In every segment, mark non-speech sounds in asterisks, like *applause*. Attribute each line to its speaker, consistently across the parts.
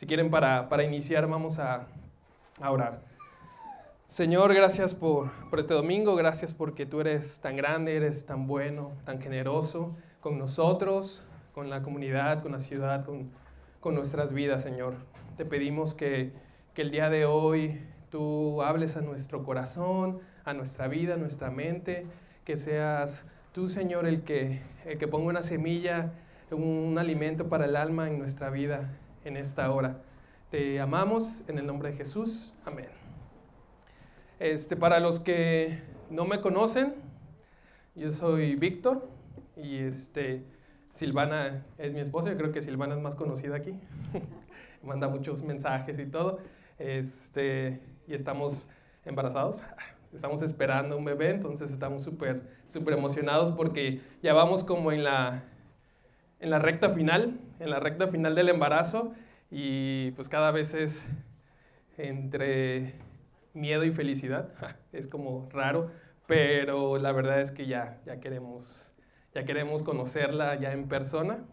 Speaker 1: Si quieren, para, para iniciar, vamos a, a orar. Señor, gracias por, por, este domingo, gracias porque tú eres tan grande, eres tan bueno, tan generoso con nosotros, con la comunidad, con la ciudad, con, con nuestras vidas, Señor. Te pedimos que, que, el día de hoy tú hables a nuestro corazón, a nuestra vida, a nuestra mente, que seas tú, Señor, el que, el que ponga una semilla, un, un alimento para el alma en nuestra vida en esta hora. Te amamos en el nombre de Jesús. Amén. Este, para los que no me conocen, yo soy Víctor y este, Silvana es mi esposa. Yo creo que Silvana es más conocida aquí. *laughs* Manda muchos mensajes y todo. Este, y estamos embarazados. Estamos esperando un bebé, entonces estamos súper súper emocionados porque ya vamos como en la, en la recta final, en la recta final del embarazo y pues cada vez es entre miedo y felicidad. Es como raro, pero la verdad es que ya, ya, queremos, ya queremos conocerla ya en persona.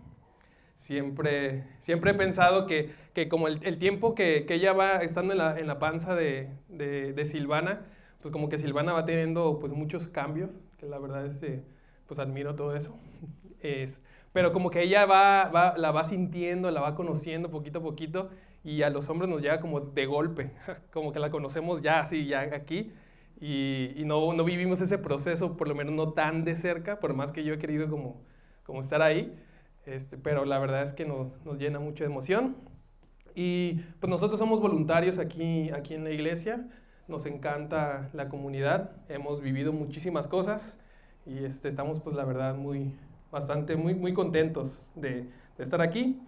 Speaker 1: Siempre, siempre he pensado que, que como el, el, tiempo que, que, ella va estando en la, en la panza de, de, de, Silvana, pues como que Silvana va teniendo pues muchos cambios, que la verdad es, eh, pues admiro todo eso. *laughs* Es, pero como que ella va, va, la va sintiendo, la va conociendo poquito a poquito y a los hombres nos llega como de golpe, *laughs* como que la conocemos ya así, ya aquí, y, y, no, no vivimos ese proceso, por lo menos no tan de cerca, por más que yo he querido como, como estar ahí, este, pero la verdad es que nos, nos llena mucho de emoción. Y pues nosotros somos voluntarios aquí, aquí en la iglesia, nos encanta la comunidad, hemos vivido muchísimas cosas y este, estamos pues la verdad muy, bastante, muy, muy contentos de, estar aquí.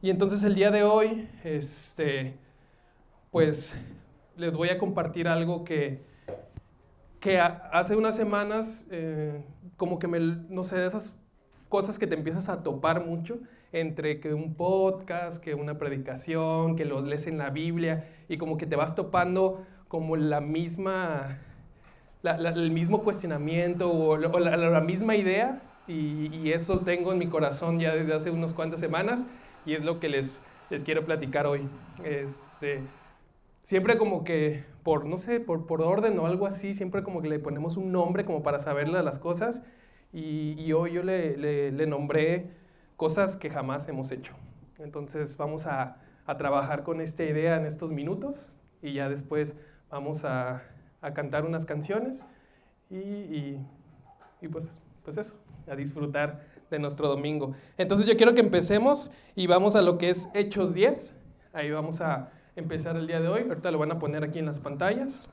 Speaker 1: Y entonces el día de hoy, este, pues les voy a compartir algo que, que hace unas semanas, eh, como que me, no sé, de esas cosas que te empiezas a topar mucho, entre que un podcast, que una predicación, que lo lees en la Biblia, y como que te vas topando como la misma, la, la, el mismo cuestionamiento o, la, misma idea, y, y eso tengo en mi corazón ya desde hace unas cuantas semanas y es lo que les, les quiero platicar hoy. Este, siempre como que por, no sé, por, por orden o algo así, siempre como que le ponemos un nombre como para saberle las cosas y, y hoy yo le, le, le, nombré cosas que jamás hemos hecho. Entonces vamos a, a, trabajar con esta idea en estos minutos y ya después vamos a, a cantar unas canciones y, y, y pues, pues eso, a disfrutar de nuestro domingo. Entonces yo quiero que empecemos y vamos a lo que es Hechos 10. Ahí vamos a empezar el día de hoy. Ahorita lo van a poner aquí en las pantallas.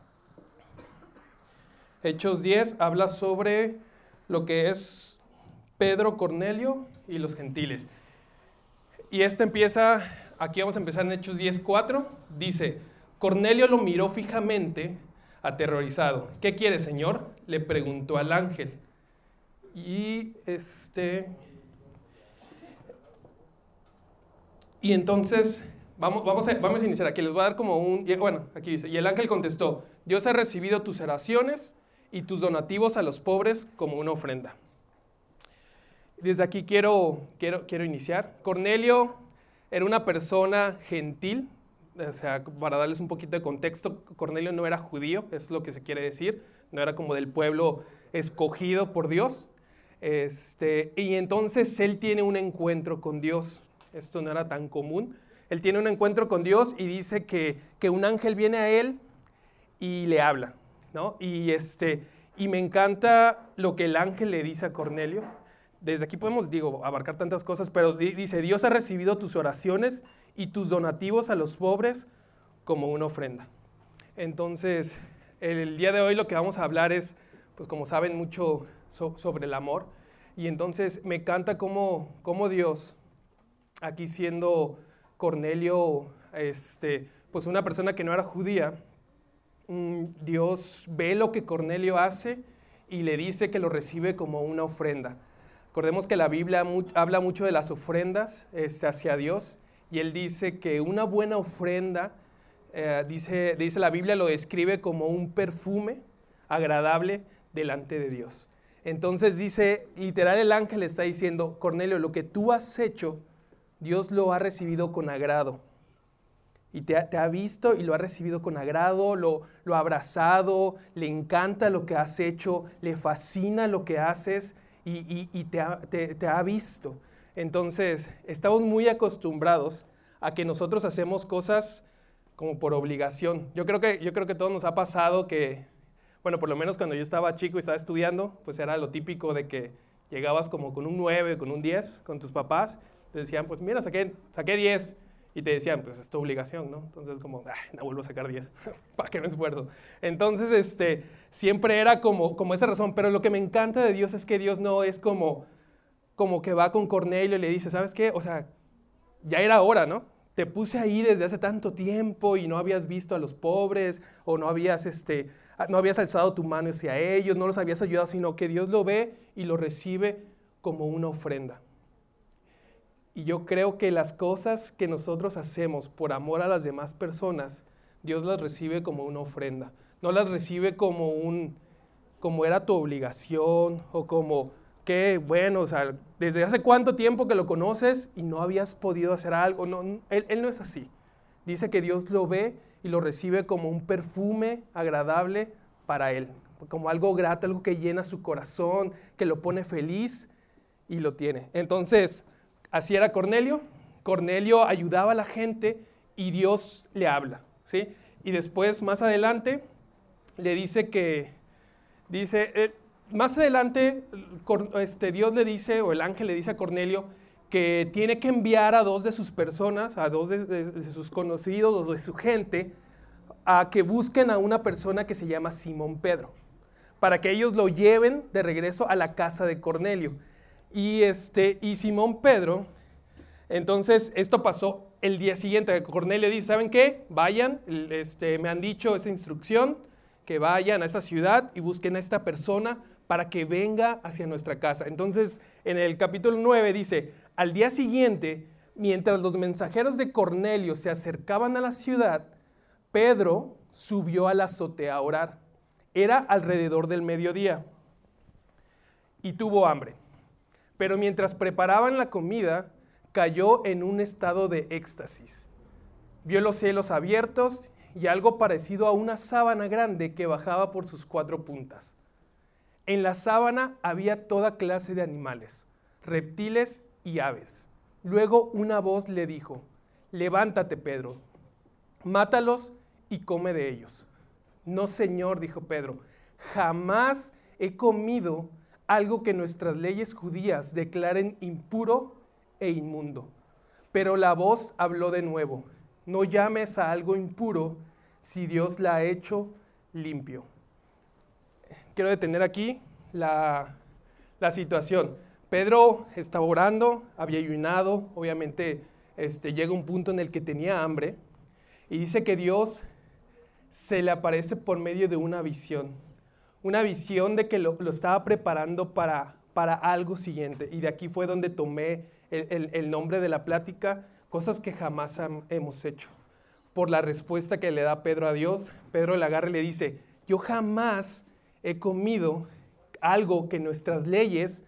Speaker 1: Hechos 10 habla sobre lo que es Pedro, Cornelio y los gentiles. Y este empieza, aquí vamos a empezar en Hechos 10, 4. Dice, Cornelio lo miró fijamente, aterrorizado. ¿Qué quiere, Señor? Le preguntó al ángel. Y este. Y entonces, vamos, vamos, a, vamos a iniciar aquí. Les voy a dar como un. Bueno, aquí dice: Y el ángel contestó: Dios ha recibido tus oraciones y tus donativos a los pobres como una ofrenda. Desde aquí quiero, quiero, quiero iniciar. Cornelio era una persona gentil, o sea, para darles un poquito de contexto, Cornelio no era judío, es lo que se quiere decir, no era como del pueblo escogido por Dios, este, y entonces él tiene un encuentro con Dios. Esto no era tan común. Él tiene un encuentro con Dios y dice que, que un ángel viene a él y le habla. ¿no? Y, este, y me encanta lo que el ángel le dice a Cornelio. Desde aquí podemos, digo, abarcar tantas cosas, pero dice, Dios ha recibido tus oraciones y tus donativos a los pobres como una ofrenda. Entonces, el día de hoy lo que vamos a hablar es, pues como saben, mucho so, sobre el amor. Y entonces me encanta cómo, cómo Dios, aquí siendo Cornelio, este, pues una persona que no era judía, mm, Dios ve lo que Cornelio hace y le dice que lo recibe como una ofrenda. Recordemos que la Biblia habla mucho de las ofrendas este, hacia Dios y él dice que una buena ofrenda, eh, dice, dice la Biblia, lo describe como un perfume agradable delante de Dios. Entonces dice, literal el ángel está diciendo, Cornelio, lo que tú has hecho, Dios lo ha recibido con agrado. y te ha, visto y lo ha recibido con agrado, lo, ha abrazado, le encanta lo que has hecho, le fascina lo que haces y, te, ha, te, ha visto. Entonces, estamos muy acostumbrados a que nosotros hacemos cosas como por obligación. Yo creo que, yo creo que todo nos ha pasado que, bueno, por lo menos cuando yo estaba chico y estaba estudiando, pues era lo típico de que llegabas como con un 9, con un 10 con tus papás, te decían, pues mira, saqué, saqué 10 y te decían, pues es tu obligación, ¿no? Entonces como, no vuelvo a sacar 10, *laughs* ¿para qué me esfuerzo? Entonces, este, siempre era como, como esa razón, pero lo que me encanta de Dios es que Dios no es como, como que va con Cornelio y le dice, ¿sabes qué? O sea, ya era hora, ¿no? Te puse ahí desde hace tanto tiempo y no habías visto a los pobres o no habías, este, no habías alzado tu mano hacia ellos, no los habías ayudado, sino que Dios lo ve y lo recibe como una ofrenda. Y yo creo que las cosas que nosotros hacemos por amor a las demás personas, Dios las recibe como una ofrenda. No las recibe como un, como era tu obligación o como bueno, o sea, desde hace cuánto tiempo que lo conoces y no habías podido hacer algo. No, él, él no es así. Dice que Dios lo ve y lo recibe como un perfume agradable para él, como algo grato, algo que llena su corazón, que lo pone feliz y lo tiene. Entonces, Así era Cornelio. Cornelio ayudaba a la gente y Dios le habla. ¿sí? Y después, más adelante, le dice que, dice, eh, más adelante, este, Dios le dice, o el ángel le dice a Cornelio, que tiene que enviar a dos de sus personas, a dos de, sus conocidos o de su gente, a que busquen a una persona que se llama Simón Pedro, para que ellos lo lleven de regreso a la casa de Cornelio. Y, este, y Simón Pedro, entonces esto pasó el día siguiente. Cornelio dice, ¿saben qué? Vayan, este, me han dicho esa instrucción, que vayan a esa ciudad y busquen a esta persona para que venga hacia nuestra casa. Entonces, en el capítulo 9 dice, al día siguiente, mientras los mensajeros de Cornelio se acercaban a la ciudad, Pedro subió a la azotea a orar. Era alrededor del mediodía y tuvo hambre. Pero mientras preparaban la comida, cayó en un estado de éxtasis. Vio los cielos abiertos y algo parecido a una sábana grande que bajaba por sus cuatro puntas. En la sábana había toda clase de animales, reptiles y aves. Luego una voz le dijo, levántate Pedro, mátalos y come de ellos. No, Señor, dijo Pedro, jamás he comido algo que nuestras leyes judías declaren impuro e inmundo. Pero la voz habló de nuevo, no llames a algo impuro si Dios la ha hecho limpio. Quiero detener aquí la, situación. Pedro estaba orando, había ayunado, obviamente este, llega un punto en el que tenía hambre y dice que Dios se le aparece por medio de una visión una visión de que lo, estaba preparando para, para algo siguiente. Y de aquí fue donde tomé el, nombre de la plática, cosas que jamás hemos hecho. Por la respuesta que le da Pedro a Dios, Pedro le agarra y le dice, yo jamás he comido algo que nuestras leyes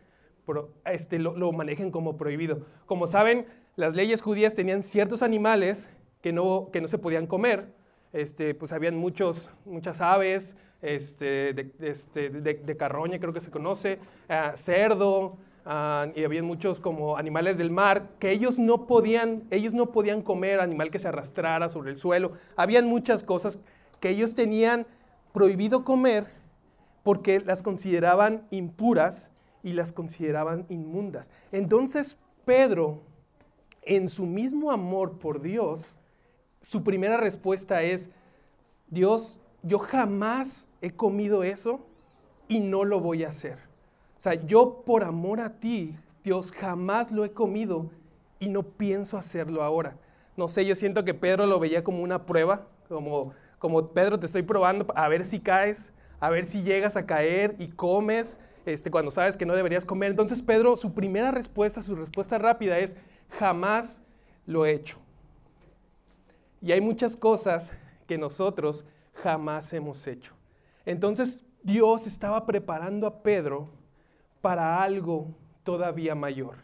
Speaker 1: este, lo, lo, manejen como prohibido. Como saben, las leyes judías tenían ciertos animales que no, que no se podían comer. Este, pues habían muchos, muchas aves, este, de, este, de, carroña, creo que se conoce, ah, cerdo, ah, y había muchos como animales del mar que ellos no podían, ellos no podían comer animal que se arrastrara sobre el suelo. Habían muchas cosas que ellos tenían prohibido comer porque las consideraban impuras y las consideraban inmundas. Entonces Pedro, en su mismo amor por Dios, su primera respuesta es, Dios, yo jamás he comido eso y no lo voy a hacer. O sea, yo por amor a ti, Dios, jamás lo he comido y no pienso hacerlo ahora. No sé, yo siento que Pedro lo veía como una prueba, como, como Pedro te estoy probando a ver si caes, a ver si llegas a caer y comes este, cuando sabes que no deberías comer. Entonces Pedro, su primera respuesta, su respuesta rápida es, jamás lo he hecho. Y hay muchas cosas que nosotros jamás hemos hecho. Entonces Dios estaba preparando a Pedro para algo todavía mayor.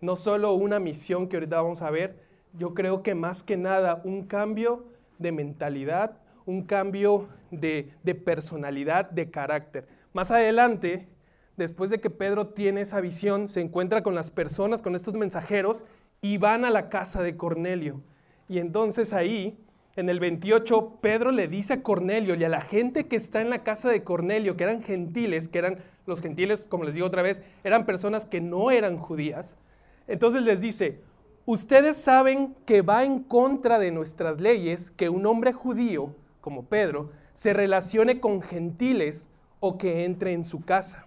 Speaker 1: No solo una misión que ahorita vamos a ver, yo creo que más que nada un cambio de mentalidad, un cambio de, personalidad, de carácter. Más adelante, después de que Pedro tiene esa visión, se encuentra con las personas, con estos mensajeros, y van a la casa de Cornelio. Y entonces ahí, en el 28, Pedro le dice a Cornelio y a la gente que está en la casa de Cornelio, que eran gentiles, que eran los gentiles, como les digo otra vez, eran personas que no eran judías. Entonces les dice, ustedes saben que va en contra de nuestras leyes que un hombre judío, como Pedro, se relacione con gentiles o que entre en su casa.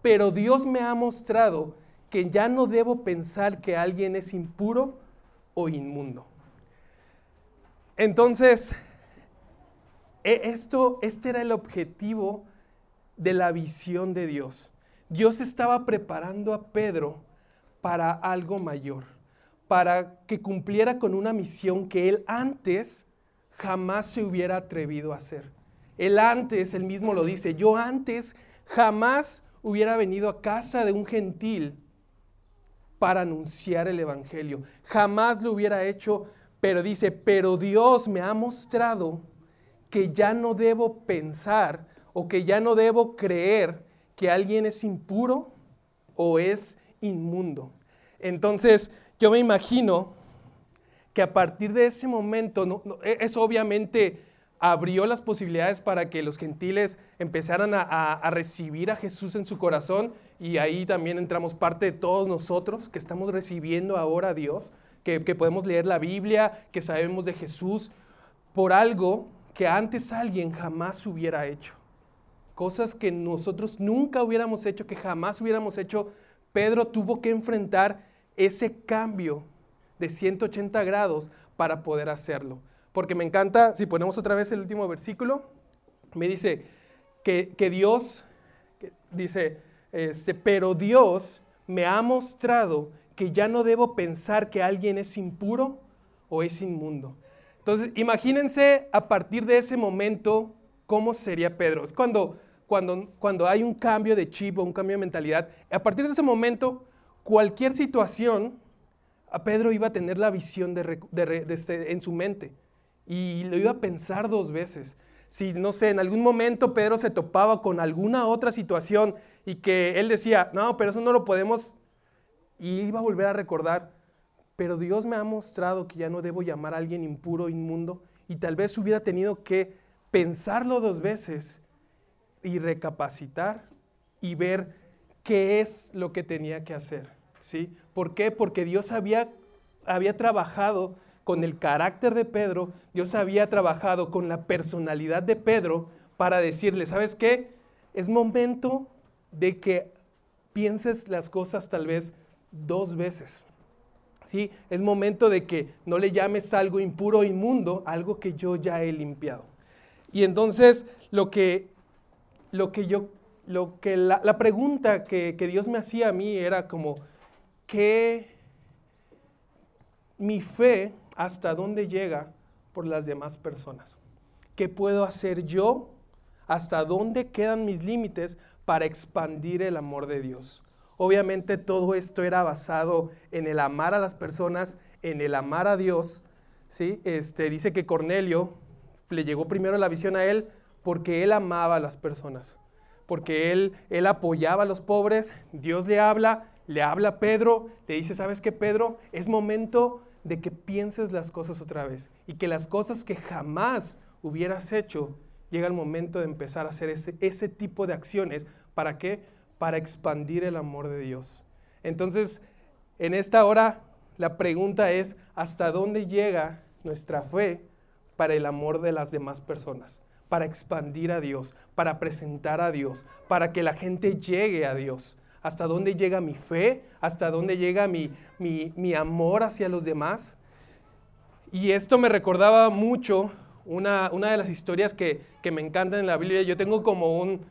Speaker 1: Pero Dios me ha mostrado que ya no debo pensar que alguien es impuro o inmundo. Entonces, e, esto, este era el objetivo de la visión de Dios. Dios estaba preparando a Pedro para algo mayor, para que cumpliera con una misión que él antes jamás se hubiera atrevido a hacer. Él antes, él mismo lo dice, yo antes jamás hubiera venido a casa de un gentil para anunciar el Evangelio. Jamás lo hubiera hecho pero dice, pero Dios me ha mostrado que ya no debo pensar o que ya no debo creer que alguien es impuro o es inmundo. Entonces, yo me imagino que a partir de ese momento, e, eso obviamente abrió las posibilidades para que los gentiles empezaran a, recibir a Jesús en su corazón y ahí también entramos parte de todos nosotros que estamos recibiendo ahora a Dios que, podemos leer la Biblia, que sabemos de Jesús, por algo que antes alguien jamás hubiera hecho. Cosas que nosotros nunca hubiéramos hecho, que jamás hubiéramos hecho. Pedro tuvo que enfrentar ese cambio de 180 grados para poder hacerlo. Porque me encanta, si ponemos otra vez el último versículo, me dice que, Dios, dice, este, pero Dios me ha mostrado que ya no debo pensar que alguien es impuro o es inmundo. Entonces, imagínense a partir de ese momento cómo sería Pedro. Es cuando, cuando, cuando hay un cambio de chip o un cambio de mentalidad. A partir de ese momento, cualquier situación, a Pedro iba a tener la visión de, este, en su mente y lo iba a pensar dos veces. Si, no sé, en algún momento Pedro se topaba con alguna otra situación y que él decía, no, pero eso no lo podemos y iba a volver a recordar, pero Dios me ha mostrado que ya no debo llamar a alguien impuro, inmundo, y tal vez hubiera tenido que pensarlo dos veces y recapacitar y ver qué es lo que tenía que hacer. ¿Sí? ¿Por qué? Porque Dios había, había trabajado con el carácter de Pedro, Dios había trabajado con la personalidad de Pedro para decirle, ¿sabes qué? Es momento de que pienses las cosas tal vez dos veces. ¿Sí? Es momento de que no le llames algo impuro o inmundo, algo que yo ya he limpiado. Y entonces lo que, lo que yo, lo que la, pregunta que, que, Dios me hacía a mí era como, ¿qué mi fe hasta dónde llega por las demás personas? ¿Qué puedo hacer yo? ¿Hasta dónde quedan mis límites para expandir el amor de Dios? Obviamente todo esto era basado en el amar a las personas, en el amar a Dios. ¿sí? Este, dice que Cornelio le llegó primero la visión a él porque él amaba a las personas, porque él, él apoyaba a los pobres. Dios le habla, le habla Pedro, le dice, ¿sabes qué, Pedro? Es momento de que pienses las cosas otra vez y que las cosas que jamás hubieras hecho, llega el momento de empezar a hacer ese, ese tipo de acciones. ¿Para qué? para expandir el amor de Dios. Entonces, en esta hora, la pregunta es, ¿hasta dónde llega nuestra fe para el amor de las demás personas? Para expandir a Dios, para presentar a Dios, para que la gente llegue a Dios. ¿Hasta dónde llega mi fe? ¿Hasta dónde llega mi, mi, amor hacia los demás? Y esto me recordaba mucho una, una de las historias que, que me encantan en la Biblia. Yo tengo como un,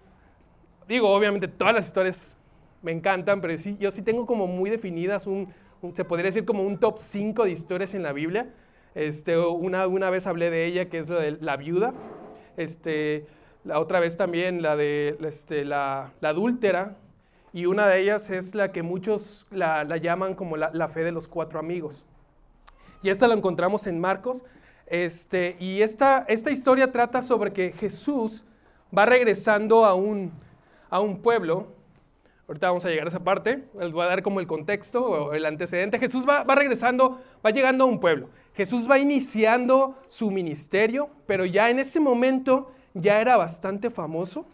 Speaker 1: digo, obviamente todas las historias me encantan, pero sí, yo sí tengo como muy definidas un, se podría decir como un top 5 de historias en la Biblia. Este, una, una vez hablé de ella, que es la de la viuda. Este, la otra vez también la de este, la, la, adúltera. Y una de ellas es la que muchos la, la llaman como la, la, fe de los cuatro amigos. y esta la encontramos en Marcos. Este, y esta, esta historia trata sobre que Jesús va regresando a un, a un pueblo. Ahorita vamos a llegar a esa parte. Les voy a dar como el contexto o el antecedente. Jesús va, va regresando, va llegando a un pueblo. Jesús va iniciando su ministerio, pero ya en ese momento ya era bastante famoso.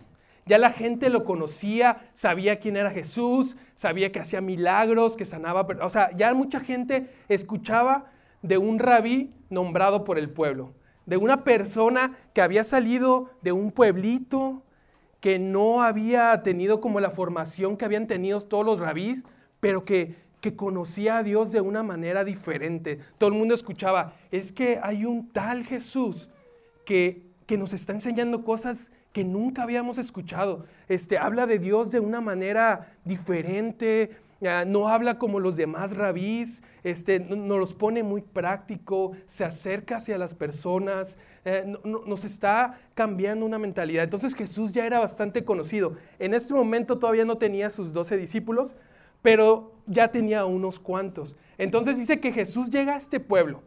Speaker 1: Ya la gente lo conocía, sabía quién era Jesús, sabía que hacía milagros, que sanaba. O sea, ya mucha gente escuchaba de un rabí nombrado por el pueblo, de una persona que había salido de un pueblito, que no había tenido como la formación que habían tenido todos los rabís, pero que, que conocía a Dios de una manera diferente. Todo el mundo escuchaba, es que hay un tal Jesús que, que nos está enseñando cosas que nunca habíamos escuchado. Este, habla de Dios de una manera diferente, no habla como los demás rabís, este, nos los pone muy práctico, se acerca hacia las personas, eh, nos está cambiando una mentalidad. Entonces Jesús ya era bastante conocido. En este momento todavía no tenía sus doce discípulos, pero ya tenía unos cuantos. Entonces dice que Jesús llega a este pueblo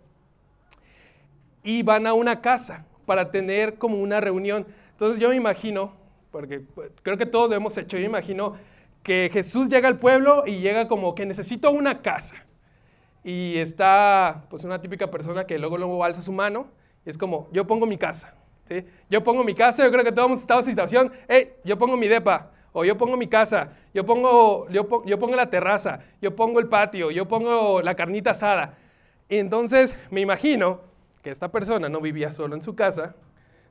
Speaker 1: y van a una casa para tener como una reunión. Entonces yo me imagino, porque pues, creo que todos lo hemos hecho, yo me imagino que Jesús llega al pueblo y llega como que necesito una casa. Y está pues una típica persona que luego luego alza su mano y es como, yo pongo mi casa. ¿sí? Yo pongo mi casa, yo creo que todos hemos estado en situación, hey, yo pongo mi depa, o yo pongo mi casa, yo pongo, yo, yo pongo la terraza, yo pongo el patio, yo pongo la carnita asada. Y entonces me imagino que esta persona no vivía solo en su casa,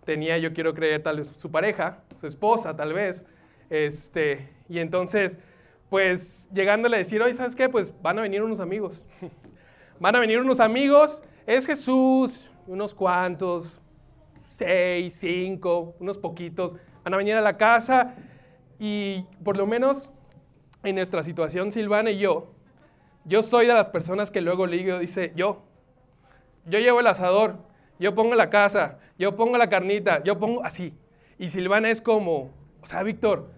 Speaker 1: tenía, yo quiero creer, tal vez su pareja, su esposa tal vez, este, y entonces, pues llegándole a decir, oye, ¿sabes qué? Pues van a venir unos amigos. *laughs* van a venir unos amigos, es Jesús, unos cuantos, seis, cinco, unos poquitos, van a venir a la casa y por lo menos en nuestra situación, Silvana y yo, yo soy de las personas que luego le digo, dice, yo, yo llevo el asador, yo pongo la casa, yo pongo la carnita, yo pongo así. Y Silvana es como, o sea, Víctor,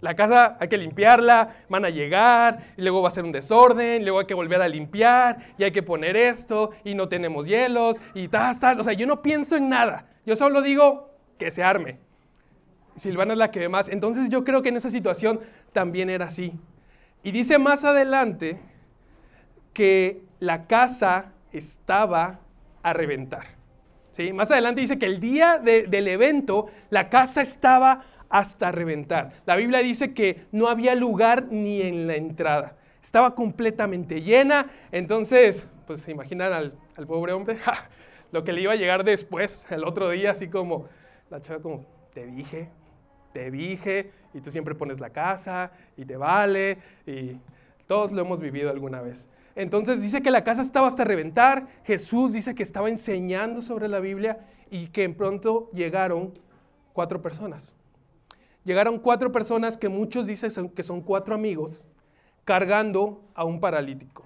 Speaker 1: la casa hay que limpiarla, van a llegar, y luego va a ser un desorden, luego hay que volver a limpiar, y hay que poner esto, y no tenemos hielos, y tal, tal. O sea, yo no pienso en nada. Yo solo digo que se arme. Silvana es la que ve más. Entonces yo creo que en esa situación también era así. Y dice más adelante que la casa estaba a reventar. ¿Sí? Más adelante dice que el día del evento la casa estaba hasta reventar. La Biblia dice que no había lugar ni en la entrada. Estaba completamente llena. Entonces, pues se imaginan al, pobre hombre *laughs* lo que le iba a llegar después, el otro día, así como, la chava como, te dije, te dije, y tú siempre pones la casa, y te vale, y todos lo hemos vivido alguna vez. Entonces dice que la casa estaba hasta reventar, Jesús dice que estaba enseñando sobre la Biblia y que pronto llegaron cuatro personas llegaron cuatro personas que muchos dicen que son cuatro amigos cargando a un paralítico.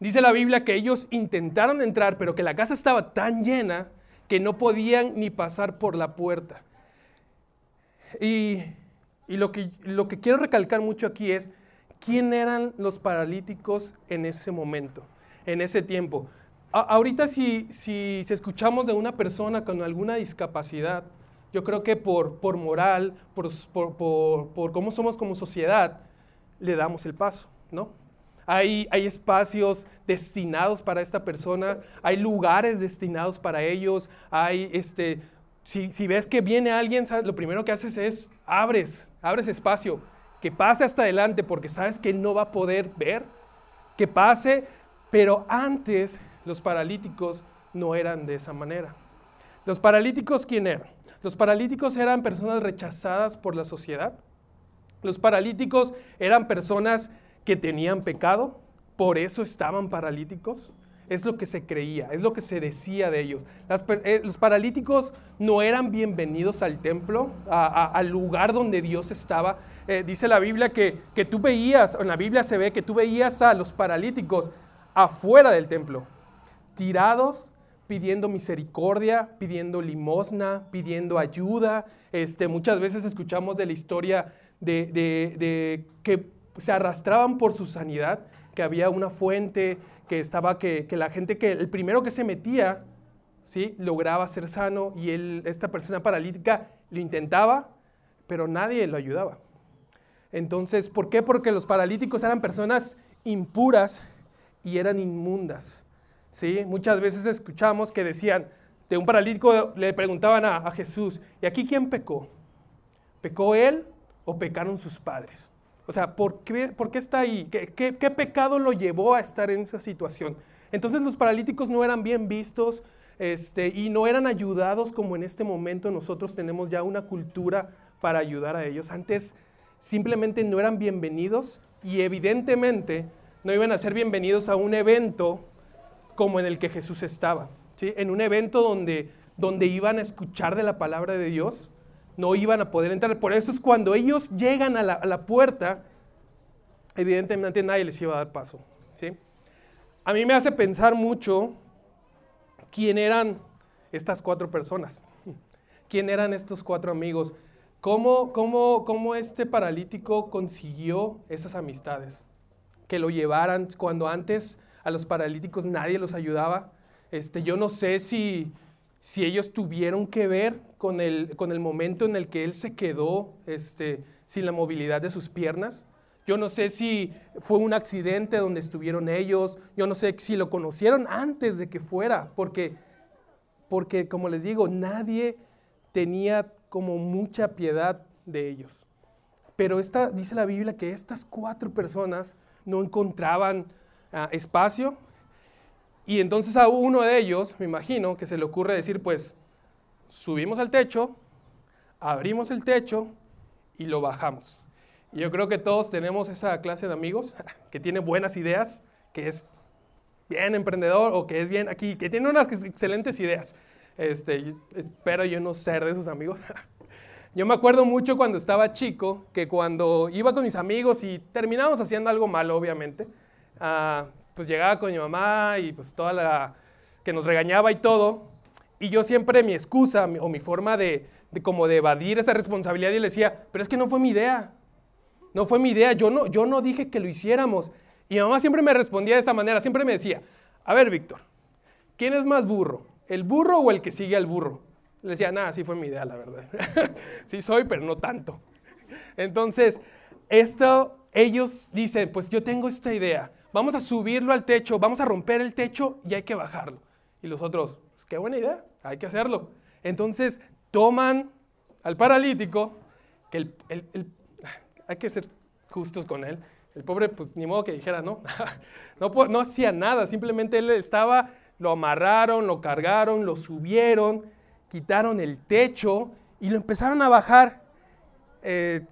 Speaker 1: Dice la Biblia que ellos intentaron entrar, pero que la casa estaba tan llena que no podían ni pasar por la puerta. Y, que, lo que quiero recalcar mucho aquí es quién eran los paralíticos en ese momento, en ese tiempo. ahorita si, si, si escuchamos de una persona con alguna discapacidad, yo creo que por, por moral, por, por, por, cómo somos como sociedad, le damos el paso, ¿no? Hay, hay, espacios destinados para esta persona, hay lugares destinados para ellos, hay, este, si, si ves que viene alguien, lo primero que haces es, abres, abres espacio, que pase hasta adelante porque sabes que no va a poder ver, que pase, pero antes los paralíticos no eran de esa manera. Los paralíticos, ¿quién eran? Los paralíticos eran personas rechazadas por la sociedad. Los paralíticos eran personas que tenían pecado, por eso estaban paralíticos. Es lo que se creía, es lo que se decía de ellos. Eh, los paralíticos no eran bienvenidos al templo, al lugar donde Dios estaba. Eh, dice la Biblia que, que tú veías, en la Biblia se ve que tú veías a los paralíticos afuera del templo, tirados pidiendo misericordia, pidiendo limosna, pidiendo ayuda. Este, muchas veces escuchamos de la historia de, que se arrastraban por su sanidad, que había una fuente, que estaba, que, que la gente, que el primero que se metía, ¿sí? lograba ser sano y él, esta persona paralítica lo intentaba, pero nadie lo ayudaba. Entonces, ¿por qué? Porque los paralíticos eran personas impuras y eran inmundas. ¿sí? Muchas veces escuchamos que decían, de un paralítico le preguntaban a, Jesús, ¿y aquí quién pecó? ¿Pecó él o pecaron sus padres? O sea, ¿por qué, está ahí? ¿Qué, ¿Qué, pecado lo llevó a estar en esa situación? Entonces los paralíticos no eran bien vistos este, y no eran ayudados como en este momento nosotros tenemos ya una cultura para ayudar a ellos. Antes simplemente no eran bienvenidos y evidentemente no iban a ser bienvenidos a un evento como en el que Jesús estaba. ¿sí? En un evento donde, donde iban a escuchar de la palabra de Dios, no iban a poder entrar. Por eso es cuando ellos llegan a la, puerta, evidentemente nadie les iba a dar paso. ¿sí? A mí me hace pensar mucho quién eran estas cuatro personas, *laughs* quién eran estos cuatro amigos, cómo, cómo, cómo este paralítico consiguió esas amistades, que lo llevaran cuando antes a los paralíticos nadie los ayudaba. Este, yo no sé si, si ellos tuvieron que ver con el, con el momento en el que él se quedó este, sin la movilidad de sus piernas. Yo no sé si fue un accidente donde estuvieron ellos. Yo no sé si lo conocieron antes de que fuera, porque, porque como les digo, nadie tenía como mucha piedad de ellos. Pero esta, dice la Biblia que estas cuatro personas no encontraban espacio. Y entonces a uno de ellos, me imagino, que se le ocurre decir, pues, subimos al techo, abrimos el techo y lo bajamos. Y yo creo que todos tenemos esa clase de amigos *laughs* que tiene buenas ideas, que es bien emprendedor o que es bien aquí, que tiene unas excelentes ideas. Este, espero yo no ser de esos amigos. *laughs* Yo me acuerdo mucho cuando estaba chico, que cuando iba con mis amigos y terminábamos haciendo algo malo, obviamente, Ah, pues llegaba con mi mamá y pues toda la que nos regañaba y todo. Y yo siempre mi excusa o mi forma de, como de evadir esa responsabilidad y le decía, pero es que no fue mi idea. No fue mi idea, yo no, yo no dije que lo hiciéramos. Y mi mamá siempre me respondía de esta manera, siempre me decía, a ver Víctor, ¿quién es más burro? ¿El burro o el que sigue al burro? Le decía, nada, sí fue mi idea, la verdad. *laughs* sí soy, pero no tanto. Entonces, esto, ellos dicen, pues yo tengo esta idea vamos a subirlo al techo, vamos a romper el techo y hay que bajarlo. Y los otros, pues, qué buena idea, hay que hacerlo. Entonces toman al paralítico, que el, *laughs* hay que ser justos con él, el pobre, pues ni modo que dijera, no, *laughs* no, no hacía nada, simplemente él estaba, lo amarraron, lo cargaron, lo subieron, quitaron el techo y lo empezaron a bajar. Eh,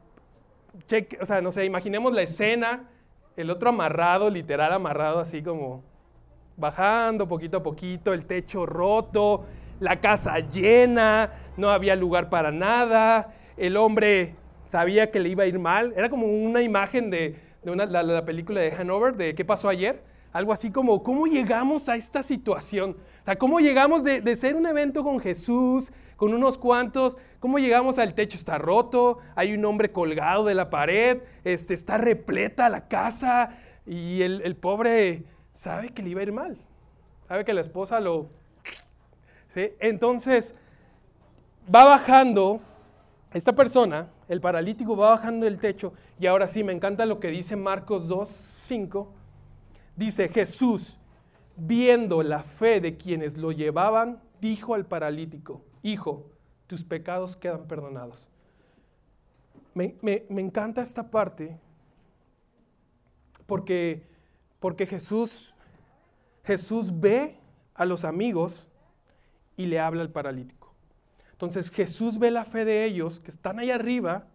Speaker 1: o sea, no sé, imaginemos la escena, el otro amarrado, literal amarrado, así como bajando poquito a poquito, el techo roto, la casa llena, no había lugar para nada, el hombre sabía que le iba a ir mal, era como una imagen de, la, película de Hanover, de qué pasó ayer, algo así como, ¿cómo llegamos a esta situación? O sea, ¿cómo llegamos de, de ser un evento con Jesús, con unos cuantos, ¿cómo llegamos al techo? Está roto, hay un hombre colgado de la pared, este, está repleta la casa y el, pobre sabe que le iba a ir mal, sabe que la esposa lo... ¿sí? Entonces, va bajando esta persona, el paralítico va bajando el techo y ahora sí, me encanta lo que dice Marcos 2, 5. Dice, Jesús, viendo la fe de quienes lo llevaban, dijo al paralítico, hijo, tus pecados quedan perdonados. Me, encanta esta parte porque, porque Jesús, Jesús ve a los amigos y le habla al paralítico. Entonces Jesús ve la fe de ellos que están ahí arriba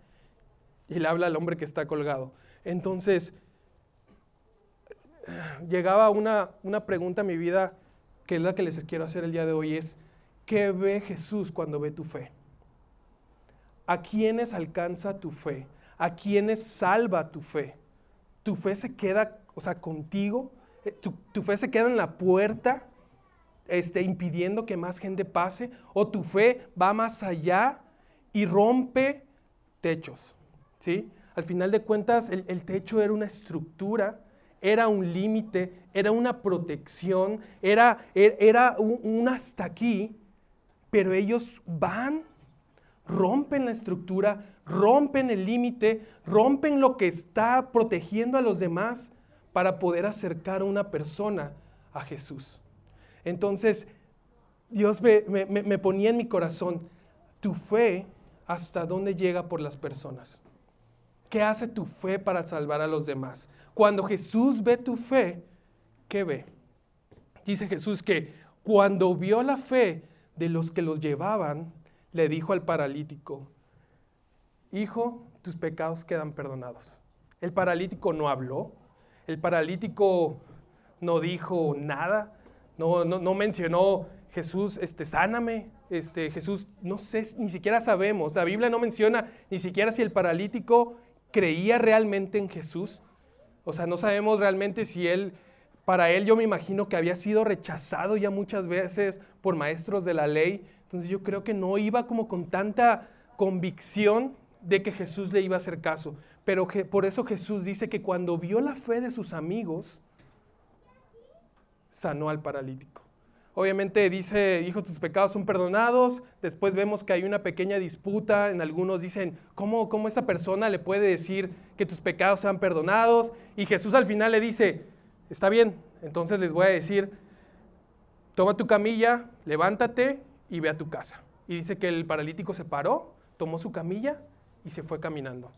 Speaker 1: y le habla al hombre que está colgado. Entonces, llegaba una, una pregunta a mi vida que es la que les quiero hacer el día de hoy, es, ¿Qué ve Jesús cuando ve tu fe? ¿A quiénes alcanza tu fe? ¿A quiénes salva tu fe? ¿Tu fe se queda, o sea, contigo? Eh, ¿Tu, fe se queda en la puerta, este, impidiendo que más gente pase? ¿O tu fe va más allá y rompe techos? ¿Sí? Al final de cuentas, el, techo era una estructura era un límite, era una protección, era, er, era un, hasta aquí, pero ellos van, rompen la estructura, rompen el límite, rompen lo que está protegiendo a los demás para poder acercar a una persona a Jesús. Entonces, Dios me, me ponía en mi corazón, tu fe hasta dónde llega por las personas. ¿Qué hace tu fe para salvar a los demás? Cuando Jesús ve tu fe, ¿qué ve? Dice Jesús que cuando vio la fe de los que los llevaban, le dijo al paralítico, Hijo, tus pecados quedan perdonados. El paralítico no habló, el paralítico no dijo nada, no, no, mencionó Jesús, este, sáname, este, Jesús, no sé, ni siquiera sabemos, la Biblia no menciona ni siquiera si el paralítico creía realmente en Jesús. O sea, no sabemos realmente si él, para él yo me imagino que había sido rechazado ya muchas veces por maestros de la ley. Entonces yo creo que no iba como con tanta convicción de que Jesús le iba a hacer caso. Pero por eso Jesús dice que cuando vio la fe de sus amigos, sanó al paralítico. Obviamente dice, hijo, tus pecados son perdonados. Después vemos que hay una pequeña disputa. En algunos dicen, ¿cómo, ¿cómo esta persona le puede decir que tus pecados sean perdonados? Y Jesús al final le dice, está bien, entonces les voy a decir, toma tu camilla, levántate y ve a tu casa. Y dice que el paralítico se paró, tomó su camilla y se fue caminando.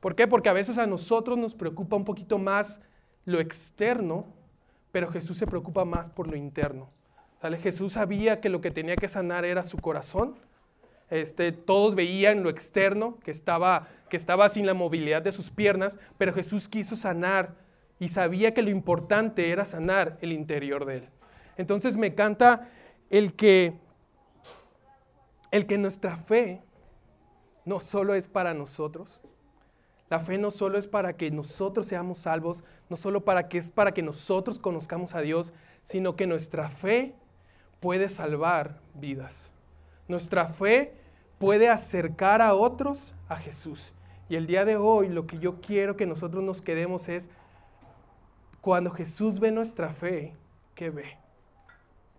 Speaker 1: ¿Por qué? Porque a veces a nosotros nos preocupa un poquito más lo externo, pero Jesús se preocupa más por lo interno. Jesús sabía que lo que tenía que sanar era su corazón. Este, todos veían lo externo, que estaba, que estaba sin la movilidad de sus piernas, pero Jesús quiso sanar y sabía que lo importante era sanar el interior de él. Entonces me encanta el que, el que nuestra fe no solo es para nosotros, la fe no solo es para que nosotros seamos salvos, no solo para que es para que nosotros conozcamos a Dios, sino que nuestra fe puede salvar vidas. Nuestra fe puede acercar a otros a Jesús. Y el día de hoy lo que yo quiero que nosotros nos quedemos es, cuando Jesús ve nuestra fe, ¿qué ve?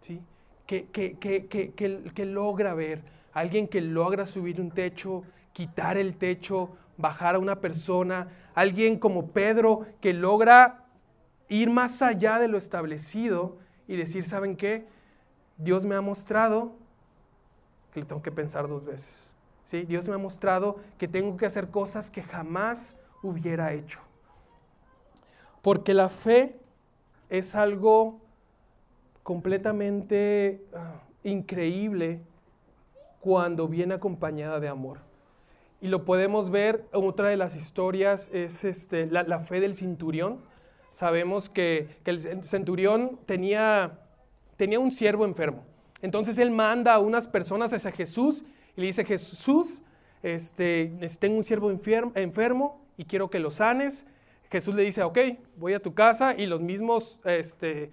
Speaker 1: ¿Sí? ¿Qué, logra ver? Alguien que logra subir un techo, quitar el techo, bajar a una persona. Alguien como Pedro que logra ir más allá de lo establecido y decir, ¿saben qué? Dios me ha mostrado que le tengo que pensar dos veces. ¿sí? Dios me ha mostrado que tengo que hacer cosas que jamás hubiera hecho. Porque la fe es algo completamente ah, increíble cuando viene acompañada de amor. Y lo podemos ver, otra de las historias es este, la, fe del centurión. Sabemos que, que el centurión tenía tenía un siervo enfermo. Entonces él manda a unas personas hacia Jesús y le dice, Jesús, este, tengo un siervo enfermo y quiero que lo sanes. Jesús le dice, ok, voy a tu casa y los mismos, este,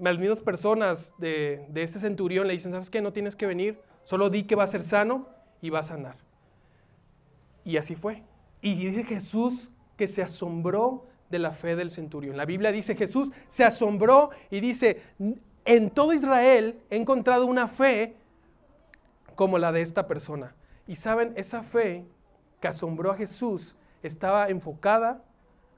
Speaker 1: las mismas personas de, de ese centurión le dicen, ¿sabes qué? No tienes que venir, solo di que va a ser sano y va a sanar. Y así fue. Y dice Jesús que se asombró de la fe del centurión. La Biblia dice, Jesús se asombró y dice, en todo Israel he encontrado una fe como la de esta persona. Y saben, esa fe que asombró a Jesús estaba enfocada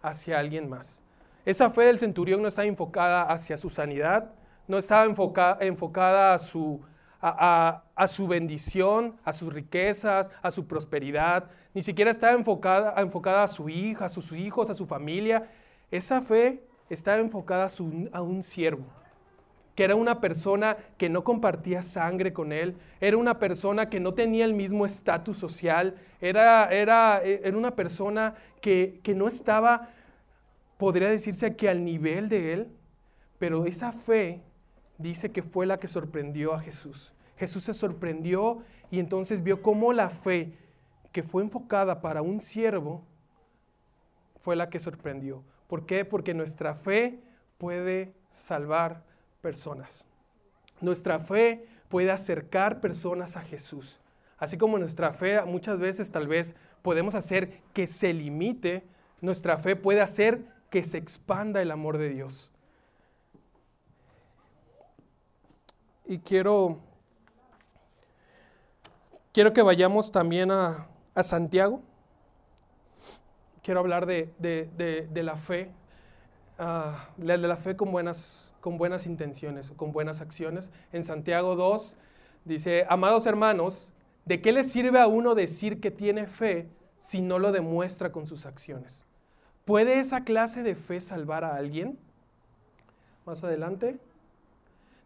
Speaker 1: hacia alguien más. Esa fe del centurión no estaba enfocada hacia su sanidad, no estaba enfocada a su, a, su bendición, a sus riquezas, a su prosperidad, ni siquiera estaba enfocada, enfocada a su hija, a sus hijos, a su familia. Esa fe estaba enfocada a un siervo que era una persona que no compartía sangre con él, era una persona que no tenía el mismo estatus social, era, era, era, una persona que, que no estaba, podría decirse que al nivel de él, pero esa fe dice que fue la que sorprendió a Jesús. Jesús se sorprendió y entonces vio cómo la fe que fue enfocada para un siervo fue la que sorprendió. ¿Por qué? Porque nuestra fe puede salvar personas. Nuestra fe puede acercar personas a Jesús. Así como nuestra fe muchas veces tal vez podemos hacer que se limite, nuestra fe puede hacer que se expanda el amor de Dios. Y quiero, quiero que vayamos también a, Santiago. Quiero hablar de, la fe, ah, de la fe con buenas, con buenas intenciones, con buenas acciones. En Santiago 2 dice, amados hermanos, ¿de qué le sirve a uno decir que tiene fe si no lo demuestra con sus acciones? ¿Puede esa clase de fe salvar a alguien? Más adelante.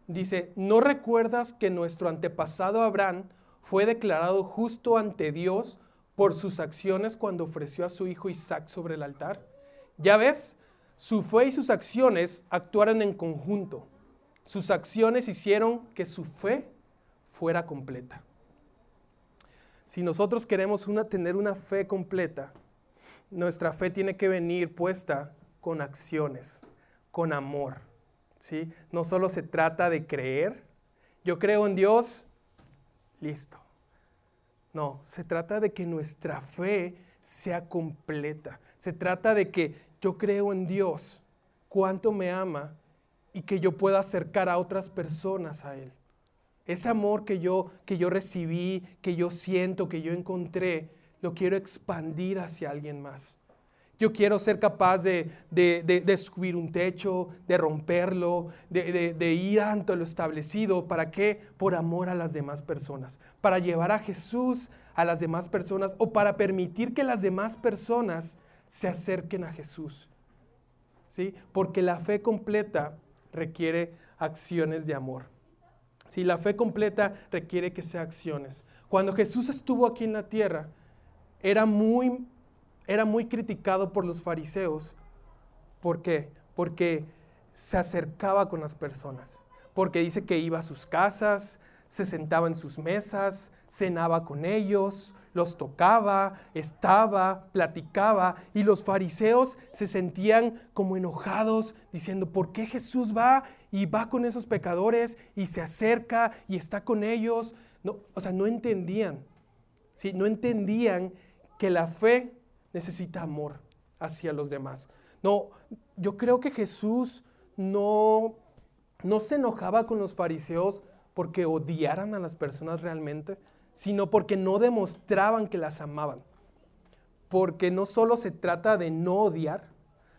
Speaker 1: Dice, ¿no recuerdas que nuestro antepasado Abraham fue declarado justo ante Dios por sus acciones cuando ofreció a su hijo Isaac sobre el altar? Ya ves, su fe y sus acciones actuaron en conjunto. Sus acciones hicieron que su fe fuera completa. Si nosotros queremos tener una fe completa, nuestra fe tiene que venir puesta con acciones, con amor. ¿sí? No solo se trata de creer, yo creo en Dios, listo. No, se trata de que nuestra fe sea completa. Se trata de que yo creo en Dios, cuánto me ama y que yo pueda acercar a otras personas a Él. Ese amor que yo, que yo recibí, que yo siento, que yo encontré, lo quiero expandir hacia alguien más. Yo quiero ser capaz de, de, subir un techo, de romperlo, de, ir ante lo establecido. ¿Para qué? Por amor a las demás personas. Para llevar a Jesús a las demás personas o para permitir que las demás personas se acerquen a Jesús. ¿Sí? Porque la fe completa requiere acciones de amor. ¿Sí? La fe completa requiere que sea acciones. Cuando Jesús estuvo aquí en la tierra, era muy, era muy criticado por los fariseos. ¿Por qué? Porque se acercaba con las personas. Porque dice que iba a sus casas, se sentaba en sus mesas, cenaba con ellos, los tocaba, estaba, platicaba y los fariseos se sentían como enojados diciendo, ¿por qué Jesús va y va con esos pecadores y se acerca y está con ellos? No, o sea, no entendían, ¿sí? no entendían que la fe necesita amor hacia los demás. No, yo creo que Jesús no, no se enojaba con los fariseos porque odiaran a las personas realmente, sino porque no demostraban que las amaban. Porque no solo se trata de no odiar,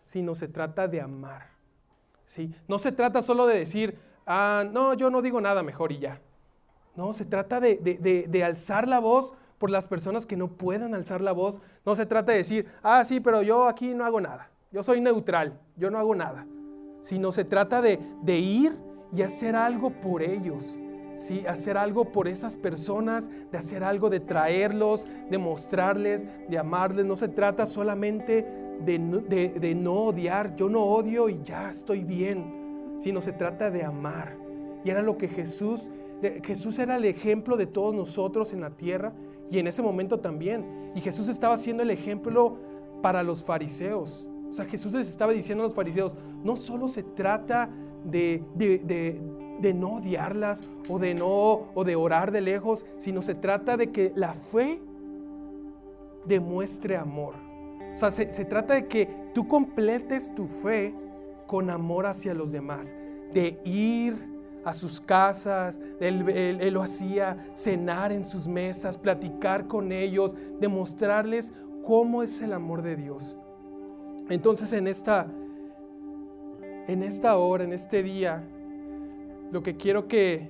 Speaker 1: sino se trata de amar. ¿sí? No se trata solo de decir, ah, no, yo no digo nada mejor y ya. No, se trata de, de alzar la voz por las personas que no puedan alzar la voz. No se trata de decir, ah, sí, pero yo aquí no hago nada. Yo soy neutral, yo no hago nada. Sino se trata de, ir y hacer algo por ellos. ¿Sí? Hacer algo por esas personas, de hacer algo, de traerlos, de mostrarles, de amarles. No se trata solamente de, de no odiar. Yo no odio y ya estoy bien. Sino se trata de amar. Y era lo que Jesús, Jesús era el ejemplo de todos nosotros en la tierra y en ese momento también. Y Jesús estaba siendo el ejemplo para los fariseos. O sea, Jesús les estaba diciendo a los fariseos, no solo se trata de, de, no odiarlas o de no o de orar de lejos, sino se trata de que la fe demuestre amor. O sea, se, se trata de que tú completes tu fe con amor hacia los demás, de ir a sus casas, él, lo hacía cenar en sus mesas, platicar con ellos, demostrarles cómo es el amor de Dios. Entonces en esta, en esta hora, en este día, lo que quiero que,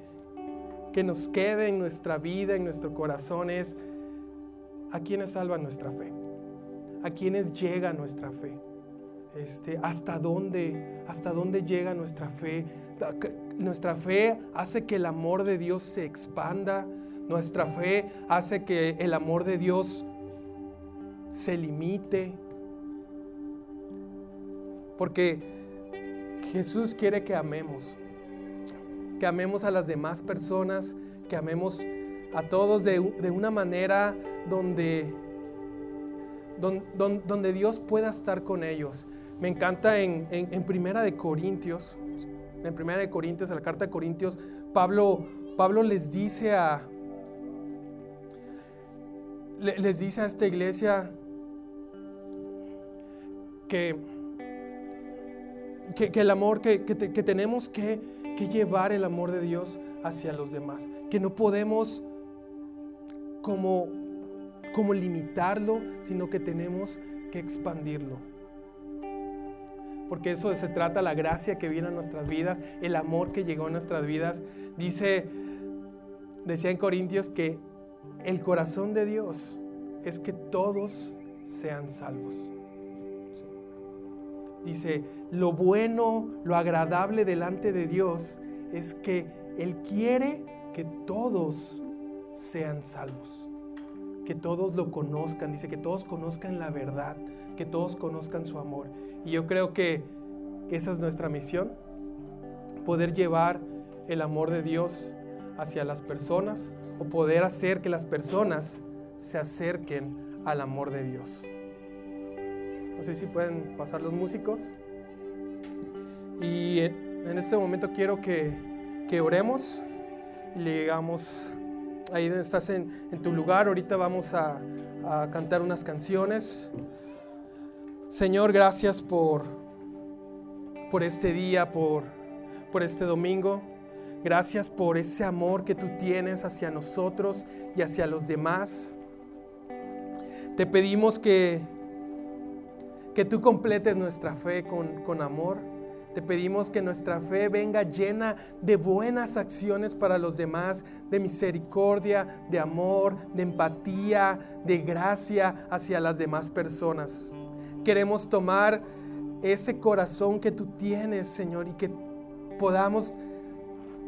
Speaker 1: que nos quede en nuestra vida, en nuestro corazón es a quienes salva nuestra fe, a quienes llega nuestra fe. Este, hasta dónde, hasta dónde llega nuestra fe, nuestra fe hace que el amor de Dios se expanda. Nuestra fe hace que el amor de Dios se limite. Porque Jesús quiere que amemos. Que amemos a las demás personas, que amemos a todos de, una manera donde, donde, Dios pueda estar con ellos. Me encanta en, en, Primera de Corintios, en Primera de Corintios, en la carta de Corintios, Pablo, Pablo les dice a les dice a esta iglesia que, que, el amor, que, que, tenemos que, que llevar el amor de Dios hacia los demás, que no podemos como, como limitarlo, sino que tenemos que expandirlo. Porque eso se trata, la gracia que viene a nuestras vidas, el amor que llegó a nuestras vidas. Dice, decía en Corintios que el corazón de Dios es que todos sean salvos. Dice, lo bueno, lo agradable delante de Dios es que Él quiere que todos sean salvos, que todos lo conozcan, dice que todos conozcan la verdad, que todos conozcan su amor. Y yo creo que esa es nuestra misión, poder llevar el amor de Dios hacia las personas o poder hacer que las personas se acerquen al amor de Dios. No sé si pueden pasar los músicos. Y en este momento quiero que, que oremos y le digamos, ahí estás en, tu lugar, ahorita vamos a, a, cantar unas canciones. Señor, gracias por, por este día, por, por este domingo. Gracias por ese amor que tú tienes hacia nosotros y hacia los demás. Te pedimos que, que tú completes nuestra fe con, con amor. Te pedimos que nuestra fe venga llena de buenas acciones para los demás, de misericordia, de amor, de empatía, de gracia hacia las demás personas. Queremos tomar ese corazón que tú tienes, Señor, y que podamos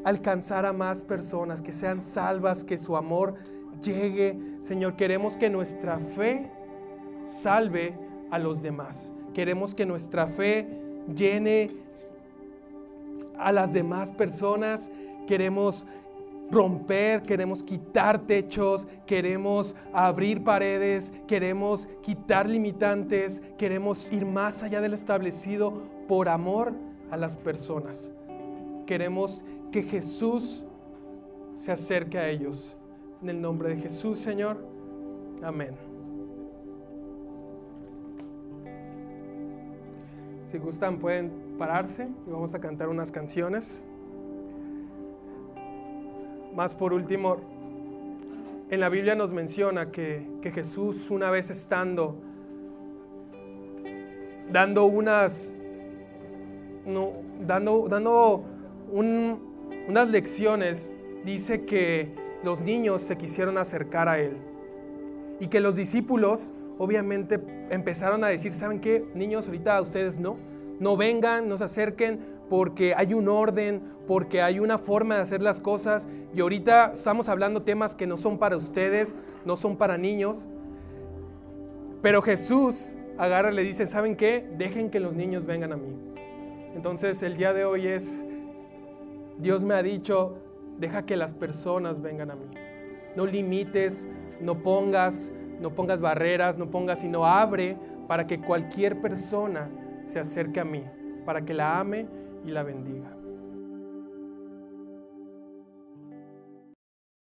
Speaker 1: alcanzar a más personas, que sean salvas, que su amor llegue. Señor, queremos que nuestra fe salve a los demás. Queremos que nuestra fe llene a las demás personas. Queremos romper, queremos quitar techos, queremos abrir paredes, queremos quitar limitantes, queremos ir más allá del establecido por amor a las personas. Queremos que Jesús se acerque a ellos. En el nombre de Jesús, Señor. Amén. Si gustan, pueden pararse y vamos a cantar unas canciones. Más por último, en la Biblia nos menciona que, Jesús una vez estando dando unas, dando, dando un, unas lecciones, dice que los niños se quisieron acercar a Él y que los discípulos obviamente empezaron a decir, ¿saben qué? Niños, ahorita ustedes no, no vengan, no se acerquen porque hay un orden, porque hay una forma de hacer las cosas y ahorita estamos hablando temas que no son para ustedes, no son para niños. Pero Jesús agarra y le dice, ¿saben qué? Dejen que los niños vengan a mí. Entonces el día de hoy es Dios me ha dicho, deja que las personas vengan a mí. No limites, no pongas, no pongas barreras, no pongas, sino abre para que cualquier persona se acerque a mí, para que la ame y la bendiga.